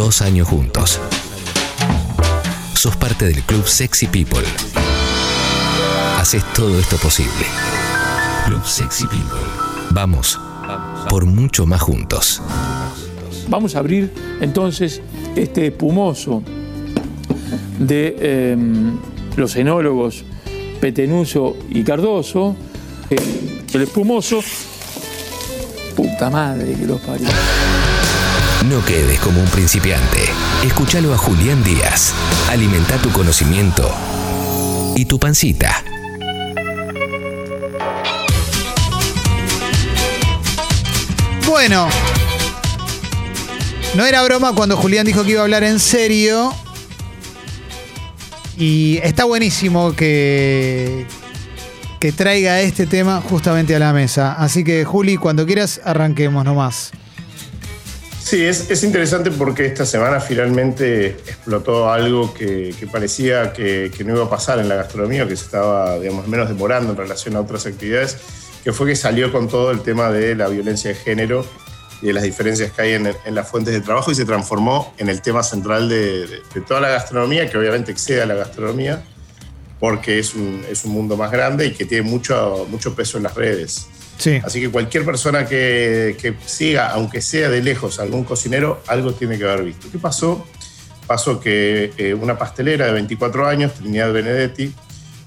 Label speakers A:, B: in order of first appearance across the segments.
A: dos años juntos. Sos parte del club Sexy People. Haces todo esto posible. Club Sexy People. Vamos por mucho más juntos.
B: Vamos a abrir entonces este espumoso de em, los enólogos Petenuso y Cardoso. Eh, el espumoso. Puta madre que los parió.
A: No quedes como un principiante. Escúchalo a Julián Díaz. Alimenta tu conocimiento y tu pancita.
C: Bueno, no era broma cuando Julián dijo que iba a hablar en serio. Y está buenísimo que, que traiga este tema justamente a la mesa. Así que, Juli, cuando quieras, arranquemos nomás.
D: Sí, es, interesante porque esta semana finalmente explotó algo que, parecía que, no iba a pasar en la gastronomía, que se estaba, digamos, menos demorando en relación a otras actividades, que fue que salió con todo el tema de la violencia de género y de las diferencias que hay en, las fuentes de trabajo y se transformó en el tema central de, toda la gastronomía, que obviamente excede a la gastronomía, porque es un, es un mundo más grande y que tiene mucho, mucho peso en las redes. Así que cualquier persona que, siga, aunque sea de lejos, algún cocinero, algo tiene que haber visto. ¿Qué pasó? Pasó que eh, una pastelera de 24 años, Trinidad Benedetti,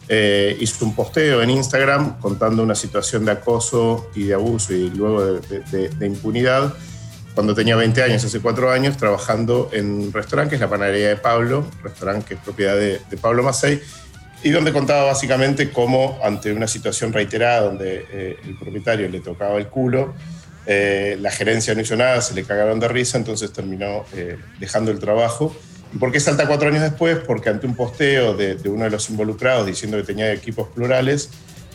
D: eh, hizo un posteo en Instagram contando una situación de acoso y de abuso y luego de, impunidad cuando tenía 20 años, hace 4 años, trabajando en un restaurante que es la panadería de Pablo, restaurante que es propiedad de, Pablo Macei, y donde contaba básicamente cómo ante una situación reiterada donde eh, el propietario le tocaba el culo, eh, la gerencia no hizo nada, se le cagaron de risa, entonces terminó eh, dejando el trabajo. ¿Y por qué salta cuatro años después? Porque ante un posteo de, uno de los involucrados diciendo que tenía equipos plurales,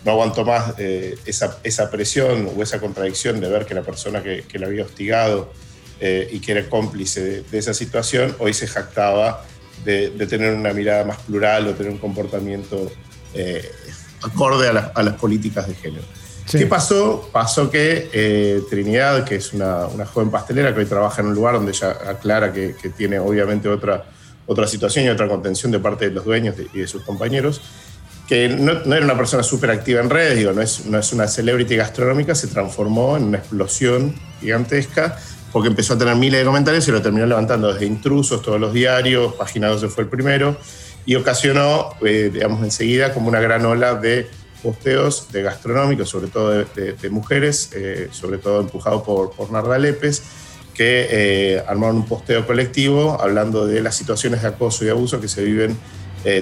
D: no aguantó más esa, esa, presión o esa contradicción de ver que la persona que, que le había hostigado y que era cómplice de, de esa situación, hoy se jactaba de, tener una mirada más plural o tener un comportamiento eh, acorde a, las políticas de género. ¿Qué pasó? Pasó que eh, Trinidad, que es una, joven pastelera que hoy trabaja en un lugar donde ella aclara que, tiene obviamente otra, otra situación y otra contención de parte de los dueños y de sus compañeros, que no, era una persona súper activa en redes, digo, no es, no es una celebrity gastronómica, se transformó en una explosión gigantesca porque empezó a tener miles de comentarios y lo terminó levantando desde intrusos, todos los diarios, Página 12 fue el primero, y ocasionó, eh, digamos, enseguida como una gran ola de posteos de gastronómicos, sobre todo de, mujeres, eh, sobre todo empujado por, por Narda Lepes, que eh, armaron un posteo colectivo hablando de las situaciones de acoso y abuso que se viven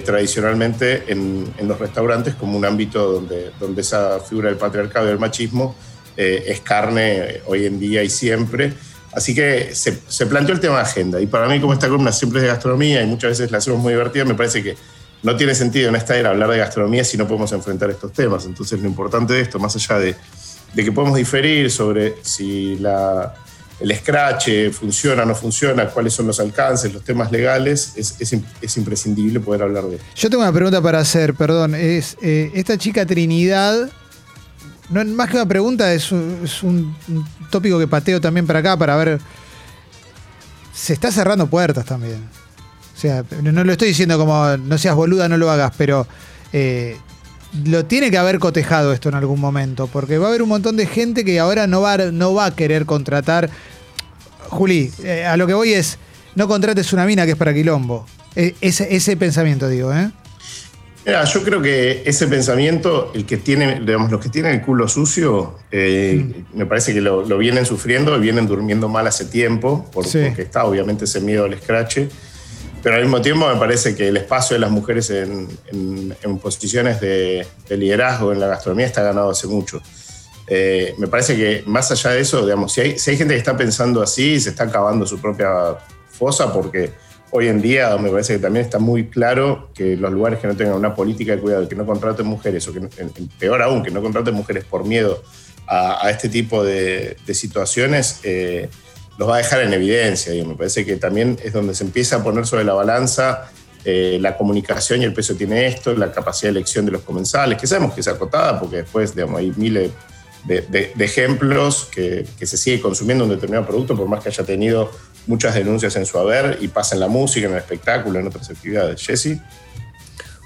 D: tradicionalmente en, en, los restaurantes como un ámbito donde, donde esa figura del patriarcado y del machismo es carne hoy en día y siempre. Así que se, planteó el tema de agenda. Y para mí, como esta columna siempre es de gastronomía y muchas veces la hacemos muy divertida, me parece que no tiene sentido en esta era hablar de gastronomía si no podemos enfrentar estos temas. Entonces, lo importante de esto, más allá de, que podemos diferir sobre si el scratch funciona o no funciona, cuáles son los alcances, los temas legales, es, imprescindible poder hablar de esto.
C: Yo tengo una pregunta para hacer, perdón. Es, eh, esta chica Trinidad no, más que una pregunta, es un, tópico que pateo también para acá para ver. Se está cerrando puertas también. O sea, no lo estoy diciendo como no seas boluda, no lo hagas, pero eh, lo tiene que haber cotejado esto en algún momento, porque va a haber un montón de gente que ahora no va, no va a querer contratar. Juli, eh, a lo que voy es, no contrates una mina que es para quilombo. E, ese pensamiento, digo, ¿eh?
D: Yo creo que ese pensamiento, el que tiene, digamos, los que tienen el culo sucio, eh, mm. me parece que lo, vienen sufriendo y vienen durmiendo mal hace tiempo, porque está obviamente ese miedo al escrache. Pero al mismo tiempo me parece que el espacio de las mujeres en, posiciones de, liderazgo en la gastronomía está ganado hace mucho. Eh, me parece que más allá de eso, digamos, si hay, si hay gente que está pensando así, se está acabando su propia fosa porque hoy en día me parece que también está muy claro que los lugares que no tengan una política de cuidado, que no contraten mujeres, o que peor aún, que no contraten mujeres por miedo a, este tipo de, situaciones, eh, los va a dejar en evidencia. Y me parece que también es donde se empieza a poner sobre la balanza eh, la comunicación y el peso tiene esto, la capacidad de elección de los comensales, que sabemos que es acotada, porque después digamos, hay miles de, ejemplos que, que, se sigue consumiendo un determinado producto, por más que haya tenido muchas denuncias en su haber y pasa en la música, en el espectáculo, en otras actividades. Jesse.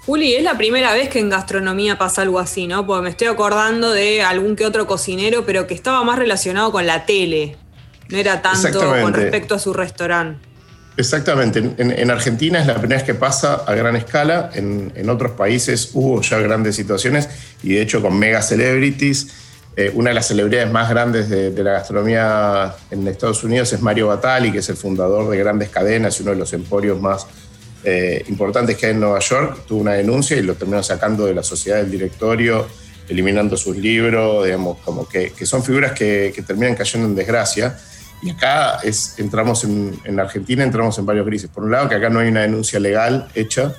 E: Juli, es la primera vez que en gastronomía pasa algo así, ¿no? Porque me estoy acordando de algún que otro cocinero, pero que estaba más relacionado con la tele. No era tanto con respecto a su restaurante.
D: Exactamente. En, Argentina es la primera vez que pasa a gran escala. En, otros países hubo ya grandes situaciones y de hecho con mega celebrities. Eh, una de las celebridades más grandes de, la gastronomía en Estados Unidos es Mario Batali, que es el fundador de grandes cadenas y uno de los emporios más eh, importantes que hay en Nueva York. Tuvo una denuncia y lo terminó sacando de la sociedad del directorio, eliminando sus libros, digamos, como que, son figuras que, que terminan cayendo en desgracia. Y acá es, entramos en, en, Argentina, entramos en varios grises. Por un lado, que acá no hay una denuncia legal hecha,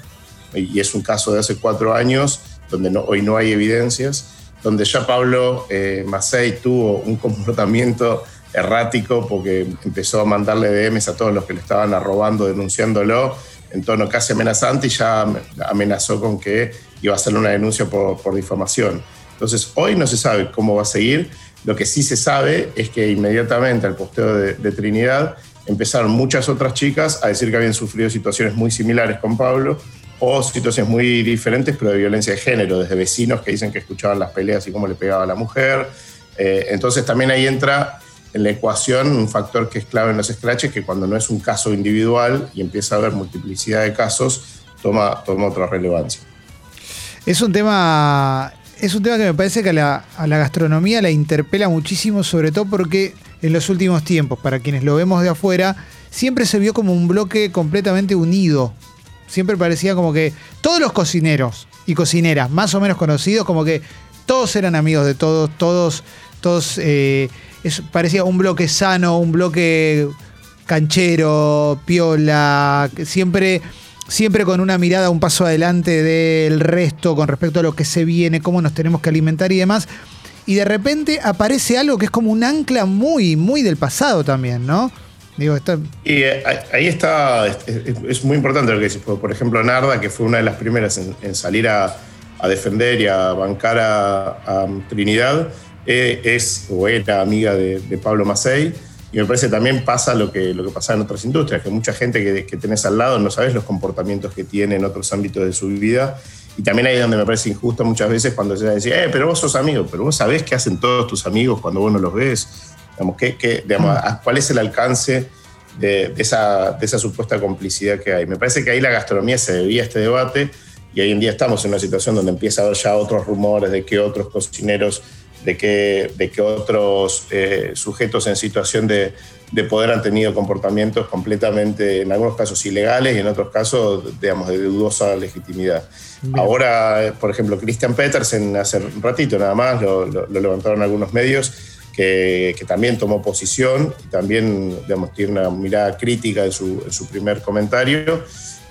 D: y es un caso de hace cuatro años, donde no, hoy no hay evidencias, donde ya Pablo eh, Macei tuvo un comportamiento errático porque empezó a mandarle DMs a todos los que le estaban arrobando, denunciándolo, en tono casi amenazante, y ya amenazó con que iba a hacer una denuncia por, por difamación. Entonces, hoy no se sabe cómo va a seguir lo que sí se sabe es que inmediatamente al posteo de, Trinidad empezaron muchas otras chicas a decir que habían sufrido situaciones muy similares con Pablo o situaciones muy diferentes, pero de violencia de género, desde vecinos que dicen que escuchaban las peleas y cómo le pegaba a la mujer. Eh, entonces también ahí entra en la ecuación un factor que es clave en los scratches, que cuando no es un caso individual y empieza a haber multiplicidad de casos, toma, toma otra relevancia.
C: Es un tema es un tema que me parece que a la, gastronomía la interpela muchísimo, sobre todo porque en los últimos tiempos, para quienes lo vemos de afuera, siempre se vio como un bloque completamente unido. Siempre parecía como que todos los cocineros y cocineras más o menos conocidos, como que todos eran amigos de todos, todos, todos, eh, parecía un bloque sano, un bloque canchero, piola, siempre siempre con una mirada un paso adelante del resto con respecto a lo que se viene, cómo nos tenemos que alimentar y demás. Y de repente aparece algo que es como un ancla muy, muy del pasado también, ¿no?
D: Digo, está... Y eh, ahí está, es, muy importante lo que dices. Por ejemplo, Narda, que fue una de las primeras en, salir a, defender y a bancar a, Trinidad, eh, es o era amiga de, de Pablo Macei y me parece también pasa lo que, lo que pasa en otras industrias, que mucha gente que, que tenés al lado no sabes los comportamientos que tiene en otros ámbitos de su vida. Y también ahí es donde me parece injusto muchas veces cuando se dice, eh, pero vos sos amigo, pero vos sabés qué hacen todos tus amigos cuando vos no los ves. Digamos, ¿qué, digamos, ¿Cuál es el alcance de, esa, de esa supuesta complicidad que hay? Me parece que ahí la gastronomía se debía a este debate y hoy en día estamos en una situación donde empieza a haber ya otros rumores de que otros cocineros de que, de que otros eh, sujetos en situación de, poder han tenido comportamientos completamente, en algunos casos ilegales y en otros casos, digamos, de dudosa legitimidad. Ahora, por ejemplo, Christian Petersen, hace un ratito nada más, lo, levantaron algunos medios, que, también tomó posición y también, digamos, tiene una mirada crítica en su, en su primer comentario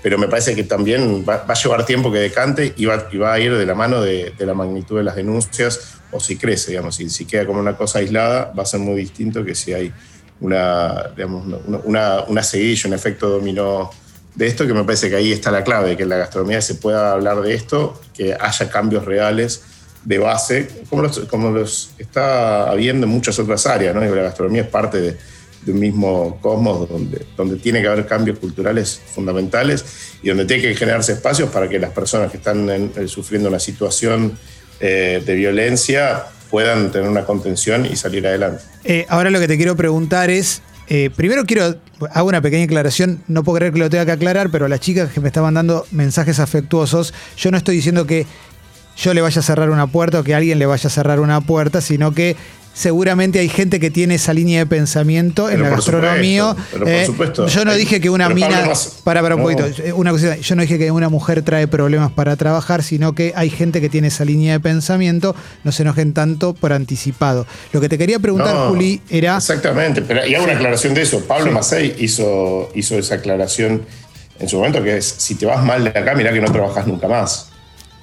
D: pero me parece que también va, a llevar tiempo que decante y va, y va a ir de la mano de, la magnitud de las denuncias o si crece, digamos, si, si, queda como una cosa aislada, va a ser muy distinto que si hay una, digamos, una, una seguilla, un efecto dominó de esto, que me parece que ahí está la clave, que en la gastronomía se pueda hablar de esto, que haya cambios reales de base, como los, está habiendo en muchas otras áreas, ¿no? la gastronomía es parte de de un mismo cosmos donde, donde tiene que haber cambios culturales fundamentales y donde tiene que generarse espacios para que las personas que están eh, sufriendo una situación eh, de violencia puedan tener una contención y salir adelante.
C: Eh, ahora lo que te quiero preguntar es, primero quiero, hago una pequeña aclaración, no puedo creer que lo tenga que aclarar, pero a las chicas que me estaban dando mensajes afectuosos, yo no estoy diciendo que yo le vaya a cerrar una puerta o que alguien le vaya a cerrar una puerta, sino que seguramente hay gente que tiene esa línea de pensamiento en la gastronomía.
D: Eh,
C: yo no dije que una mina. para, para un poquito. Eh, una cosita. Yo no dije que una mujer trae problemas para trabajar, sino que hay gente que tiene esa línea de pensamiento. No se enojen tanto por anticipado. Lo que te quería preguntar, Juli, era.
D: Exactamente. Pero, y hago una aclaración de eso. Pablo Macei hizo, hizo esa aclaración en su momento, que es: si te vas mal de acá, mirá que no trabajas nunca más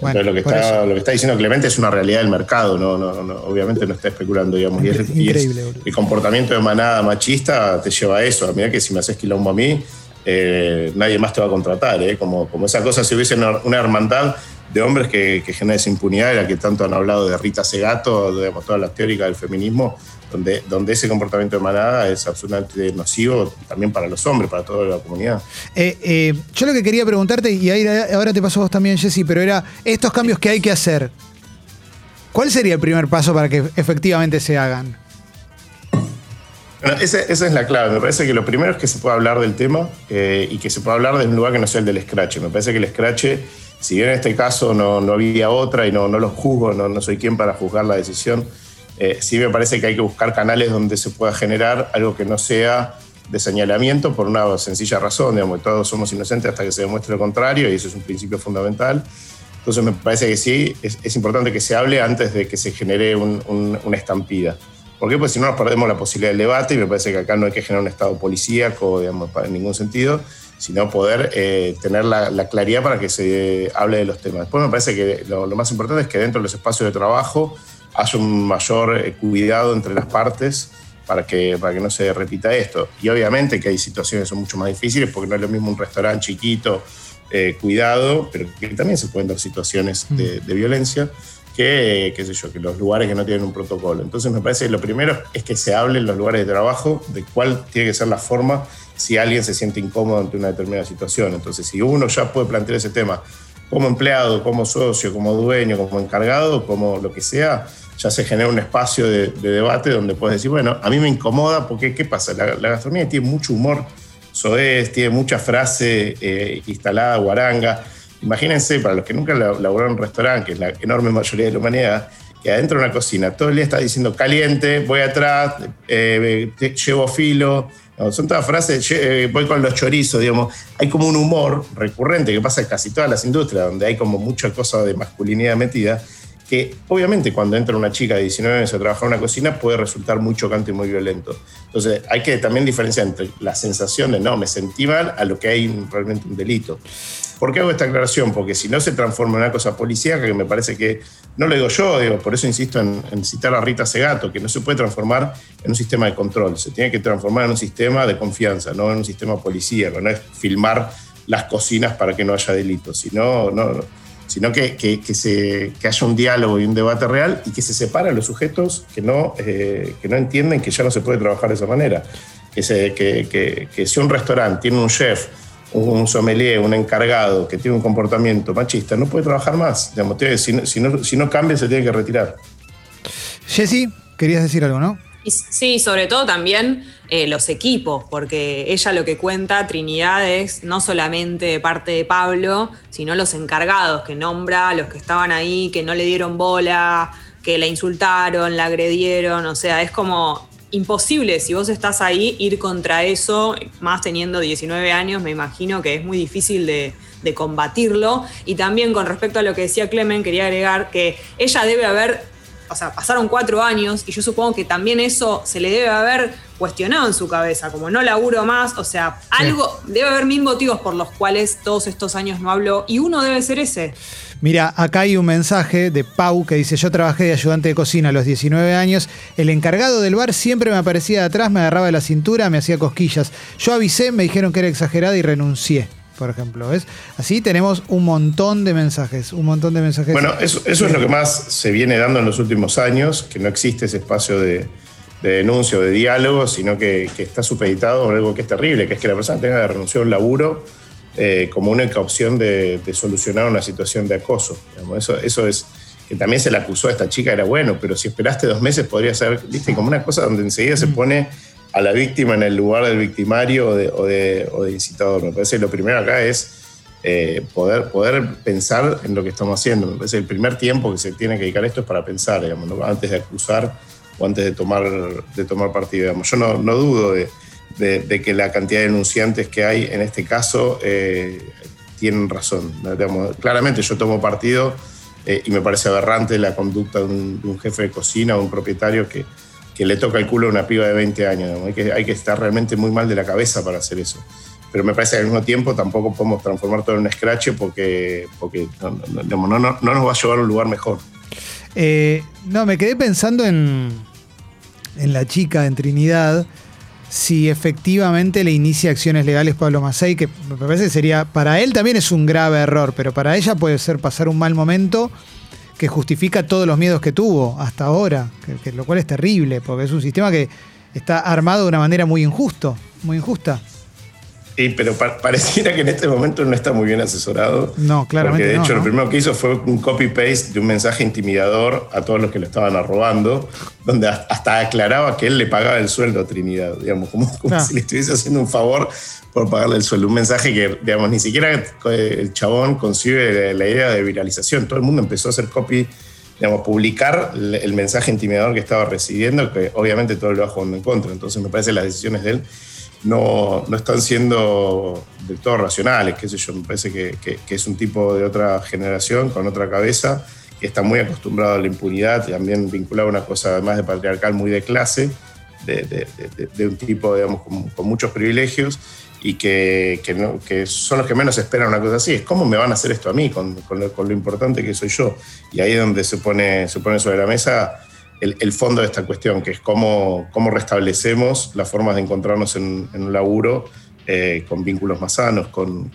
D: lo que, está, lo que está diciendo Clemente es una realidad del mercado, no, no, obviamente no está especulando, digamos. Y, el comportamiento de manada machista te lleva a eso. Mira que si me haces quilombo a mí, eh, nadie más te va a contratar. ¿eh? Como, como esa cosa, si hubiese una, hermandad de hombres que, que genera esa impunidad, la que tanto han hablado de Rita Segato, digamos, todas las teóricas del feminismo, donde, donde ese comportamiento de manada es absolutamente nocivo también para los hombres, para toda la comunidad.
C: Eh, eh, yo lo que quería preguntarte, y ahora te paso vos también, Jesse, pero era estos cambios que hay que hacer. ¿Cuál sería el primer paso para que efectivamente se hagan?
D: esa, es la clave. Me parece que lo primero es que se pueda hablar del tema eh, y que se pueda hablar de un lugar que no sea el del scratch. Me parece que el scratch, si bien en este caso no, no había otra y no, no lo juzgo, no, no soy quien para juzgar la decisión, eh, sí me parece que hay que buscar canales donde se pueda generar algo que no sea de señalamiento por una sencilla razón, digamos, todos somos inocentes hasta que se demuestre lo contrario y eso es un principio fundamental. Entonces me parece que sí, es, importante que se hable antes de que se genere una estampida. ¿Por qué? Pues si no nos perdemos la posibilidad del debate y me parece que acá no hay que generar un estado policíaco, digamos, en ningún sentido, sino poder eh, tener la, claridad para que se hable de los temas. Después me parece que lo, más importante es que dentro de los espacios de trabajo haya un mayor eh, cuidado entre las partes para que, para que no se repita esto. Y obviamente que hay situaciones que son mucho más difíciles porque no es lo mismo un restaurante chiquito, eh, cuidado, pero que también se pueden dar situaciones de, de violencia que, qué sé yo, que los lugares que no tienen un protocolo. Entonces me parece que lo primero es que se hable en los lugares de trabajo de cuál tiene que ser la forma si alguien se siente incómodo ante una determinada situación. Entonces si uno ya puede plantear ese tema como empleado, como socio, como dueño, como encargado, como lo que sea, ya se genera un espacio de, debate donde puedes decir, bueno, a mí me incomoda porque, ¿qué pasa? La, gastronomía tiene mucho humor, soez, tiene mucha frase eh, instalada, guaranga Imagínense, para los que nunca laboraron en un restaurante, que es la enorme mayoría de la humanidad, que adentro de una cocina todo el día está diciendo caliente, voy atrás, eh, llevo filo. son todas frases, eh, voy con los chorizos, digamos. Hay como un humor recurrente que pasa en casi todas las industrias, donde hay como mucha cosa de masculinidad metida, que obviamente cuando entra una chica de 19 años a trabajar en una cocina puede resultar muy chocante y muy violento. Entonces hay que también diferenciar entre la sensación de no, me sentí mal, a lo que hay realmente un delito. ¿Por qué hago esta aclaración? Porque si no se transforma en una cosa policíaca, que me parece que, no lo digo yo, digo, por eso insisto en, citar a Rita Segato, que no se puede transformar en un sistema de control, se tiene que transformar en un sistema de confianza, no en un sistema policíaco, no es filmar las cocinas para que no haya delitos, sino, no, sino que, que, se, que haya un diálogo y un debate real y que se separen los sujetos que no, eh, que no entienden que ya no se puede trabajar de esa manera. Que, que si un restaurante tiene un chef, un sommelier, un encargado que tiene un comportamiento machista, no puede trabajar más. si, no, si, no, cambia, se tiene que retirar.
C: Jessy, querías decir algo, ¿no?
E: Sí, sobre todo también eh, los equipos, porque ella lo que cuenta, Trinidad, es no solamente parte de Pablo, sino los encargados que nombra, los que estaban ahí, que no le dieron bola, que la insultaron, la agredieron, o sea, es como imposible si vos estás ahí ir contra eso, más teniendo 19 años, me imagino que es muy difícil de, combatirlo. Y también con respecto a lo que decía Clemen, quería agregar que ella debe haber, o sea, pasaron cuatro años y yo supongo que también eso se le debe haber cuestionado en su cabeza, como no laburo más, o sea, algo, debe haber mil motivos por los cuales todos estos años no hablo y uno debe ser ese.
C: Mira, acá hay un mensaje de Pau que dice, yo trabajé de ayudante de cocina a los 19 años, el encargado del bar siempre me aparecía de atrás, me agarraba de la cintura, me hacía cosquillas. Yo avisé, me dijeron que era exagerada y renuncié por ejemplo. ¿ves? Así tenemos un montón de mensajes, un montón de mensajes.
D: Bueno, eso, es lo que más se viene dando en los últimos años, que no existe ese espacio de, de denuncia o de diálogo, sino que, está supeditado por algo que es terrible, que es que la persona tenga que renunciar a un laburo eh, como única opción de, solucionar una situación de acoso. Eso, eso es que también se le acusó a esta chica, era bueno, pero si esperaste dos meses podría ser, viste, como una cosa donde enseguida se mm. pone a la víctima en el lugar del victimario o de, incitador. Me parece que lo primero acá es eh, poder, poder pensar en lo que estamos haciendo. Me parece que el primer tiempo que se tiene que dedicar a esto es para pensar, digamos, antes de acusar o antes de tomar, de tomar partido. Yo no, no dudo de de, que la cantidad de denunciantes que hay en este caso eh, tienen razón. claramente yo tomo partido eh, y me parece aberrante la conducta de un, jefe de cocina o un propietario que, que, le toca el culo a una piba de 20 años. Hay, que, hay que estar realmente muy mal de la cabeza para hacer eso pero me parece que al mismo tiempo tampoco podemos transformar todo en un scratch porque, porque no, no, nos va a llevar a un lugar mejor.
C: Eh, no, me quedé pensando en, en la chica en Trinidad si efectivamente le inicia acciones legales Pablo Macei, que me parece que sería, para él también es un grave error, pero para ella puede ser pasar un mal momento que justifica todos los miedos que tuvo hasta ahora, lo cual es terrible, porque es un sistema que está armado de una manera muy injusto, muy injusta.
D: Sí, pero pareciera que en este momento no está muy bien asesorado.
C: No, claramente.
D: Porque de hecho lo primero que hizo fue un copy-paste de un mensaje intimidador a todos los que lo estaban arrobando, donde hasta aclaraba que él le pagaba el sueldo a Trinidad, digamos, como, ah. si le estuviese haciendo un favor por pagarle el sueldo. Un mensaje que, digamos, ni siquiera el chabón concibe la idea de viralización. Todo el mundo empezó a hacer copy digamos, publicar el mensaje intimidador que estaba recibiendo, que obviamente todo lo va jugando en contra. Entonces me parece que las decisiones de él no, no están siendo del todo racionales, qué sé yo, me parece que, que, es un tipo de otra generación, con otra cabeza, que está muy acostumbrado a la impunidad, también vinculado a una cosa además de patriarcal muy de clase, de, de, un tipo, digamos, con, muchos privilegios y que, no, que, son los que menos esperan una cosa así. Es cómo me van a hacer esto a mí, con, con lo, importante que soy yo. Y ahí es donde se pone, se pone sobre la mesa el, fondo de esta cuestión, que es cómo, cómo restablecemos las formas de encontrarnos en, un laburo eh, con vínculos más sanos, con,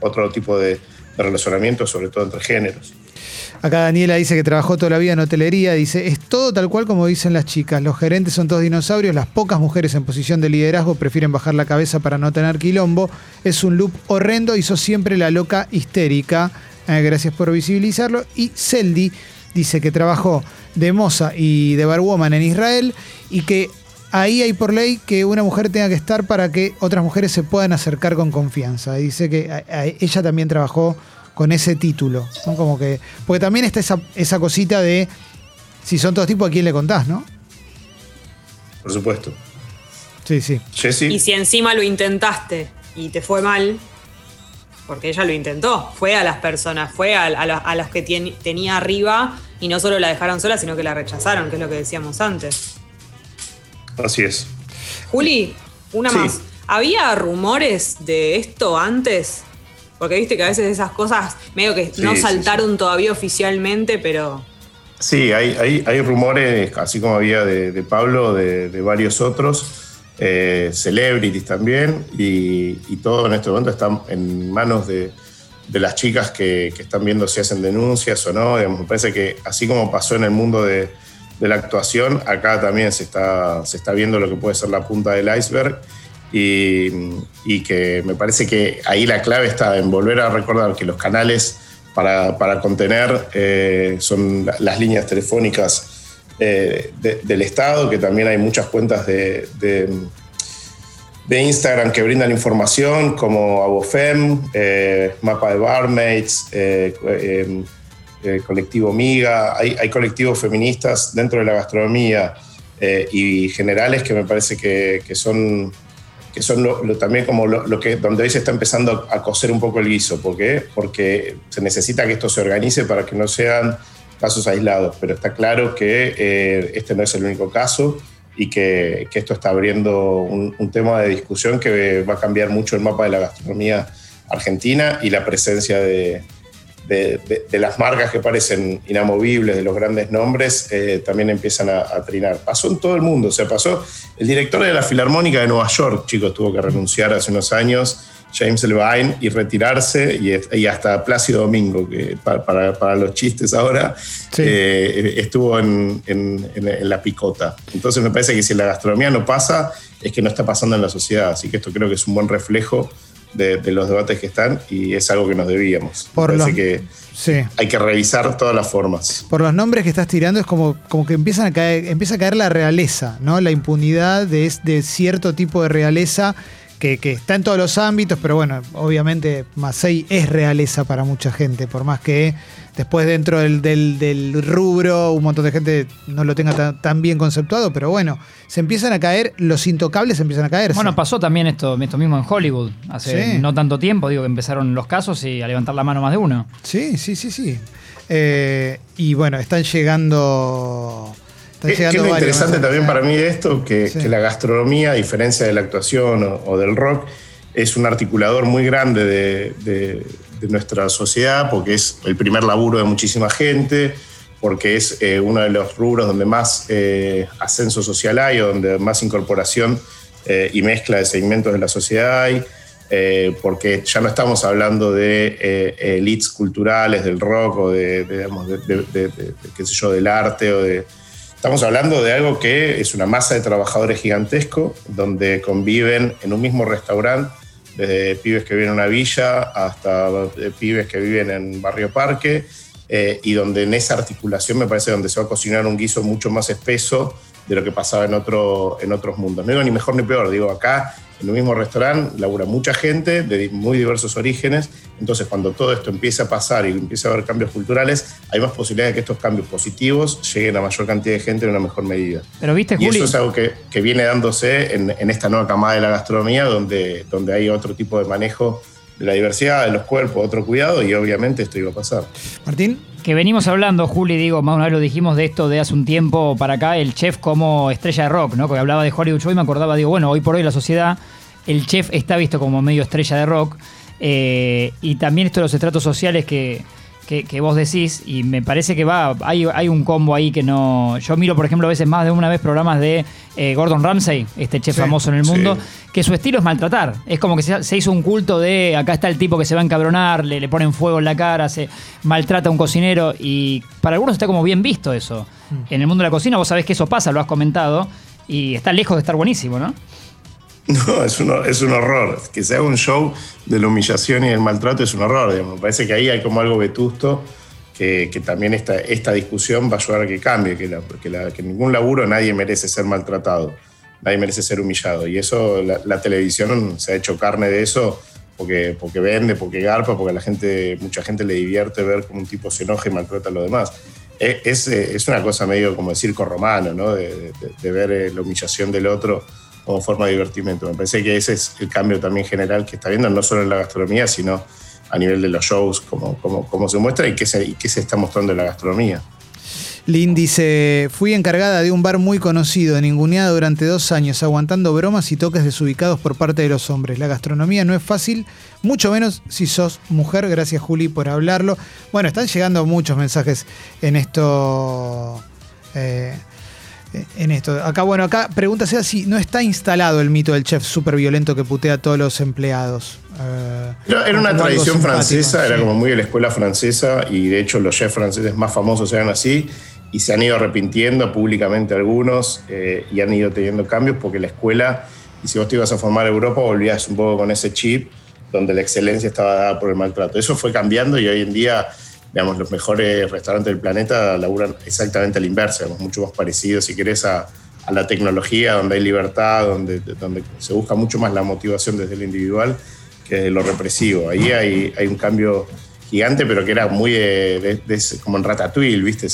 D: otro tipo de, relacionamiento, sobre todo entre géneros.
C: Acá Daniela dice que trabajó toda la vida en hotelería, dice, es todo tal cual como dicen las chicas, los gerentes son todos dinosaurios, las pocas mujeres en posición de liderazgo prefieren bajar la cabeza para no tener quilombo, es un loop horrendo, hizo siempre la loca histérica, eh, gracias por visibilizarlo, y Celdi dice que trabajó de Moza y de Barwoman en Israel y que ahí hay por ley que una mujer tenga que estar para que otras mujeres se puedan acercar con confianza. Dice que ella también trabajó con ese título. Como que, porque también está esa, esa cosita de si son todos tipos, ¿a quién le contás, no?
D: Por supuesto.
C: Sí, sí.
E: Y si encima lo intentaste y te fue mal, porque ella lo intentó, fue a las personas, fue a, los que tenía arriba y no solo la dejaron sola, sino que la rechazaron, que es lo que decíamos antes.
D: Así es.
E: Juli, una más. ¿Había rumores de esto antes? Porque viste que a veces esas cosas medio que no saltaron todavía oficialmente, pero...
D: Sí, hay, hay, rumores, así como había de, Pablo, de, varios otros, eh, celebrities también, y, todo en este momento está en manos de, las chicas que, están viendo si hacen denuncias o no. me parece que así como pasó en el mundo de, la actuación, acá también se está, se está viendo lo que puede ser la punta del iceberg. Y, que me parece que ahí la clave está en volver a recordar que los canales para, contener eh, son las líneas telefónicas eh, del Estado, que también hay muchas cuentas de de Instagram que brindan información como Abofem, eh, Mapa de Barmaids, eh, eh, Colectivo Miga, hay, colectivos feministas dentro de la gastronomía y generales que me parece que, son, que son también como lo, que, donde hoy se está empezando a coser un poco el guiso. ¿Por qué? Porque se necesita que esto se organice para que no sean casos aislados, pero está claro que este no es el único caso y que, esto está abriendo un, tema de discusión que va a cambiar mucho el mapa de la gastronomía argentina y la presencia de, las marcas que parecen inamovibles, de los grandes nombres, eh, también empiezan a, a, trinar. Pasó en todo el mundo, o sea, pasó el director de la Filarmónica de Nueva York, chicos, tuvo que renunciar hace unos años James Levine y retirarse, y, hasta Plácido Domingo, que para, los chistes ahora, eh, estuvo en, la picota. Entonces me parece que si la gastronomía no pasa, es que no está pasando en la sociedad. Así que esto creo que es un buen reflejo de, los debates que están y es algo que nos debíamos. Por lo que hay que revisar todas las formas.
C: Por los nombres que estás tirando es como, como que empiezan a caer, empieza a caer la realeza, ¿no? La impunidad de, de cierto tipo de realeza que, está en todos los ámbitos, pero bueno, obviamente Masei es realeza para mucha gente, por más que después dentro del, rubro un montón de gente no lo tenga tan, bien conceptuado, pero bueno, se empiezan a caer, los intocables se empiezan a caer.
F: Bueno, pasó también esto, esto mismo en Hollywood, hace no tanto tiempo, digo que empezaron los casos y a levantar la mano más de uno.
C: Sí, sí, sí, sí. Eh, y bueno, están llegando
D: es lo interesante también para mí de esto? Que, la gastronomía, a diferencia de la actuación o, del rock, es un articulador muy grande de, nuestra sociedad, porque es el primer laburo de muchísima gente, porque es eh, uno de los rubros donde más eh, ascenso social hay, o donde más incorporación eh, y mezcla de segmentos de la sociedad hay. eh, porque ya no estamos hablando de eh, elites culturales, del rock o de, qué sé yo, del arte o de... Estamos hablando de algo que es una masa de trabajadores gigantesco, donde conviven en un mismo restaurante, desde pibes que viven en una villa hasta eh, pibes que viven en Barrio Parque, y donde en esa articulación me parece donde se va a cocinar un guiso mucho más espeso de lo que pasaba en, otro, en otros mundos. No digo ni mejor ni peor, digo acá en el mismo restaurante labura mucha gente de muy diversos orígenes, entonces cuando todo esto empieza a pasar y empieza a haber cambios culturales, hay más posibilidades de que estos cambios positivos lleguen a mayor cantidad de gente en una mejor medida.
F: Pero viste,
D: y eso es algo que, que viene dándose en, en, esta nueva camada de la gastronomía, donde, donde hay otro tipo de manejo de la diversidad de los cuerpos, otro cuidado, y obviamente esto iba a pasar.
C: Martín
F: que venimos hablando, Juli, digo, más una vez lo dijimos de esto de hace un tiempo para acá, el chef como estrella de rock, ¿no? Que hablaba de Hollywood Show y me acordaba, digo, bueno, hoy por hoy la sociedad, el chef está visto como medio estrella de rock. Eh, y también esto de los estratos sociales que, que, vos decís, y me parece que va, hay, hay un combo ahí que no. Yo miro, por ejemplo, a veces más de una vez programas de eh, Gordon Ramsay, este chef famoso en el mundo, que su estilo es maltratar. Es como que se, hizo un culto de acá está el tipo que se va a encabronar, le, le ponen fuego en la cara, se maltrata a un cocinero, y para algunos está como bien visto eso. Mm. En el mundo de la cocina, vos sabés que eso pasa, lo has comentado, y está lejos de estar buenísimo, ¿no?
D: No, es un, es un horror. Que se haga un show de la humillación y del maltrato es un horror. Me parece que ahí hay como algo vetusto que, también esta, esta discusión va a ayudar a que cambie, que, la, que, en ningún laburo nadie merece ser maltratado, nadie merece ser humillado. Y eso, la, televisión se ha hecho carne de eso porque, porque vende, porque garpa, porque a la gente, mucha gente le divierte ver cómo un tipo se enoja y maltrata a los demás. Es, es, una cosa medio como de circo romano, ¿no? de, de ver eh, la humillación del otro como forma de divertimento. Me parece que ese es el cambio también general que está viendo, no solo en la gastronomía, sino a nivel de los shows, cómo, cómo, se muestra y qué se, qué se está mostrando en la gastronomía.
C: Lynn dice, fui encargada de un bar muy conocido, ninguneado durante dos años, aguantando bromas y toques desubicados por parte de los hombres. La gastronomía no es fácil, mucho menos si sos mujer. Gracias Juli por hablarlo. Bueno, están llegando muchos mensajes en esto. Eh, en esto. Acá, bueno, acá pregunta sea si no está instalado el mito del chef súper violento que putea a todos los empleados.
D: Eh, era una tradición francesa, era como muy de la escuela francesa y de hecho los chefs franceses más famosos eran así y se han ido arrepintiendo públicamente algunos eh, y han ido teniendo cambios porque la escuela, y si vos te ibas a formar a Europa, volvías un poco con ese chip donde la excelencia estaba dada por el maltrato. Eso fue cambiando y hoy en día digamos, los mejores restaurantes del planeta laburan exactamente a la inversa, mucho más parecidos, si querés, a, la tecnología, donde hay libertad, donde, donde se busca mucho más la motivación desde el individual que lo represivo. Ahí hay, hay un cambio gigante, pero que era muy como en Ratatouille, ¿viste?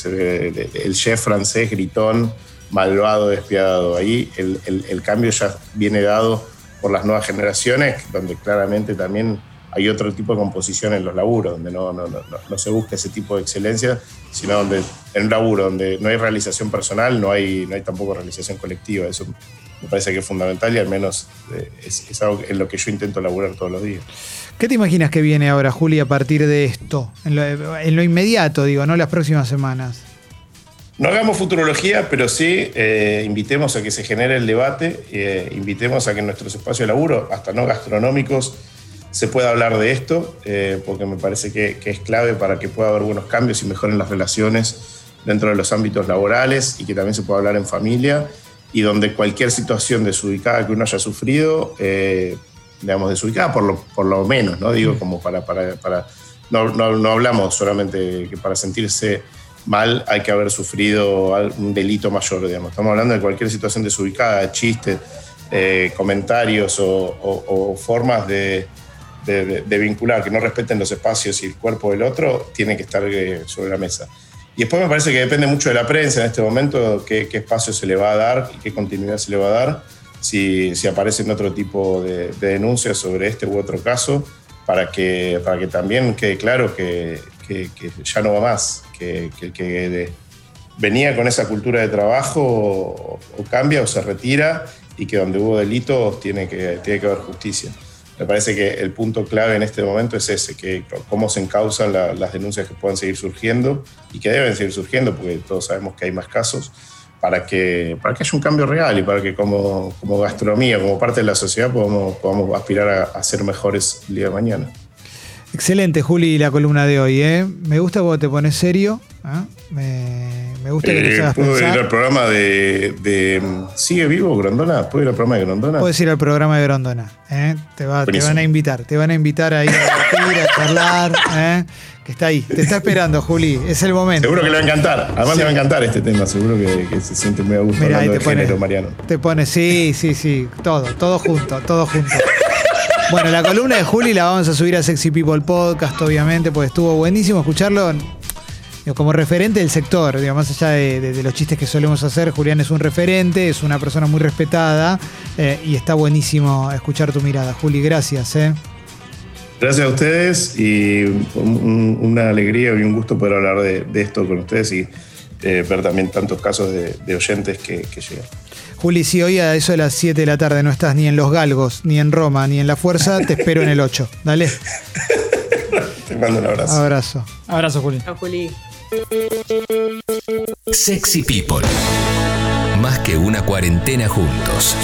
D: El chef francés gritón, malvado, despiadado. Ahí el, el cambio ya viene dado por las nuevas generaciones, donde claramente también hay otro tipo de composición en los laburos, donde no, no, no, no, se busca ese tipo de excelencia, sino donde en un laburo donde no hay realización personal, no hay, no hay tampoco realización colectiva. Eso me parece que es fundamental y al menos eh, es, algo en lo que yo intento laburar todos los días.
C: ¿Qué te imaginas que viene ahora, Juli, a partir de esto? En lo, inmediato, digo, no las próximas semanas.
D: No hagamos futurología, pero sí eh, invitemos a que se genere el debate, eh, invitemos a que nuestros espacios de laburo, hasta no gastronómicos, se pueda hablar de esto, eh, porque me parece que, es clave para que pueda haber buenos cambios y mejoren las relaciones dentro de los ámbitos laborales y que también se pueda hablar en familia y donde cualquier situación desubicada que uno haya sufrido, eh, digamos, desubicada por lo, por lo menos, ¿no? Digo, como para... para, para no, no, hablamos solamente que para sentirse mal hay que haber sufrido un delito mayor, digamos. Estamos hablando de cualquier situación desubicada, chistes, eh, comentarios o formas de, de, vincular, que no respeten los espacios y el cuerpo del otro, tiene que estar eh, sobre la mesa. Y después me parece que depende mucho de la prensa en este momento, qué, espacio se le va a dar y qué continuidad se le va a dar, si, si aparecen otro tipo de, denuncias sobre este u otro caso, para que, para que también quede claro que, que, ya no va más, que el que, venía con esa cultura de trabajo o, cambia o se retira y que donde hubo delitos tiene que, tiene que haber justicia. Me parece que el punto clave en este momento es ese, que cómo se encausan las denuncias que puedan seguir surgiendo y que deben seguir surgiendo, porque todos sabemos que hay más casos, para que, para que haya un cambio real y para que como, como gastronomía, como parte de la sociedad, podamos, podamos aspirar a, a ser mejores el día de mañana.
C: Excelente, Juli, la columna de hoy. ¿eh? Me gusta cuando te pones serio. Me, gusta que te
D: eh, ¿Puedo ir al programa de, ¿Sigue vivo Grondona? ¿Puedo ir al programa de Grondona?
C: Puedes ir al programa de Grondona. ¿eh? Te, va, te, van a invitar. Te van a invitar ahí a debatir, a charlar. ¿eh? Que está ahí. Te está esperando, Juli. Es el momento.
D: Seguro que le va a encantar. Además le va a encantar este tema. Seguro que, se siente muy a gusto Mirá, hablando de género, Mariano.
C: Te pone, sí, sí, sí. Todo, todo junto, todo junto. Bueno, la columna de Juli la vamos a subir a Sexy People Podcast, obviamente, porque estuvo buenísimo escucharlo como referente del sector, digamos, más allá de, los chistes que solemos hacer, Julián es un referente, es una persona muy respetada eh, y está buenísimo escuchar tu mirada. Juli, gracias. Eh.
D: Gracias a ustedes y una alegría y un gusto poder hablar de, esto con ustedes y eh, ver también tantos casos de, oyentes que, que llegan.
C: Juli, si hoy a eso de las 7 de la tarde no estás ni en Los Galgos, ni en Roma, ni en La Fuerza, te espero en el 8. Dale.
D: Te mando un abrazo.
C: Abrazo.
F: Abrazo, Juli.
E: Chao, Juli.
A: Sexy People. Más que una cuarentena juntos.